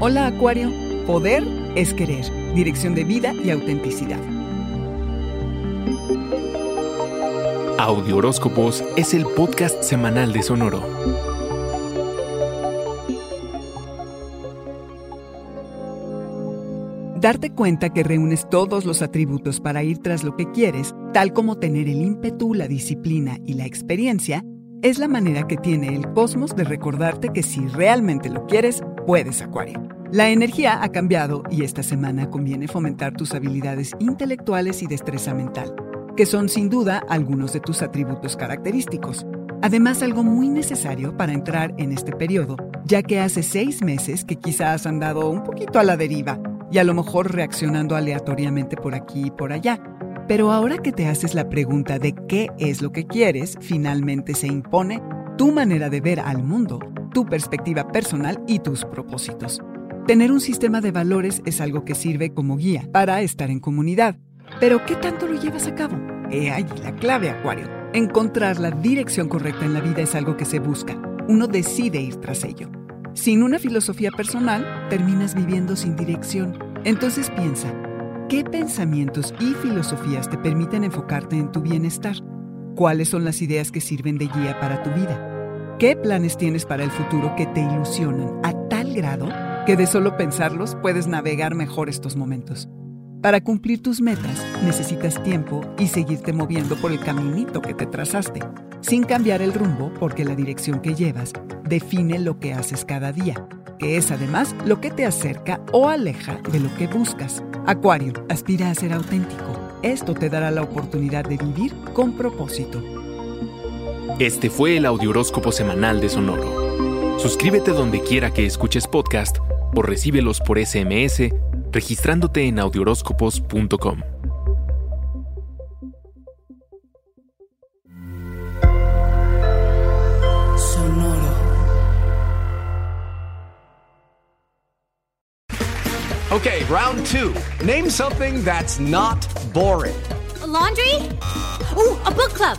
Hola Acuario, poder es querer, dirección de vida y autenticidad. Audio Horóscopos es el podcast semanal de Sonoro. Darte cuenta que reúnes todos los atributos para ir tras lo que quieres, tal como tener el ímpetu, la disciplina y la experiencia, es la manera que tiene el cosmos de recordarte que si realmente lo quieres, puedes, Acuario. La energía ha cambiado y esta semana conviene fomentar tus habilidades intelectuales y destreza mental, que son sin duda algunos de tus atributos característicos. Además, algo muy necesario para entrar en este periodo, ya que hace seis meses que quizás has andado un poquito a la deriva y a lo mejor reaccionando aleatoriamente por aquí y por allá pero ahora que te haces la pregunta de qué es lo que quieres, finalmente se impone tu manera de ver al mundo, tu perspectiva personal y tus propósitos. Tener un sistema de valores es algo que sirve como guía para estar en comunidad. Pero ¿qué tanto lo llevas a cabo? He allí la clave, Acuario. Encontrar la dirección correcta en la vida es algo que se busca. Uno decide ir tras ello. Sin una filosofía personal, terminas viviendo sin dirección. Entonces piensa, ¿Qué pensamientos y filosofías te permiten enfocarte en tu bienestar? ¿Cuáles son las ideas que sirven de guía para tu vida? ¿Qué planes tienes para el futuro que te ilusionan a tal grado que de solo pensarlos puedes navegar mejor estos momentos? Para cumplir tus metas necesitas tiempo y seguirte moviendo por el caminito que te trazaste, sin cambiar el rumbo porque la dirección que llevas define lo que haces cada día que es además lo que te acerca o aleja de lo que buscas. Acuario, aspira a ser auténtico. Esto te dará la oportunidad de vivir con propósito. Este fue el Audioróscopo Semanal de Sonoro. Suscríbete donde quiera que escuches podcast o recíbelos por SMS registrándote en audioróscopos.com. Okay, round two. Name something that's not boring. A laundry? Ooh, a book club.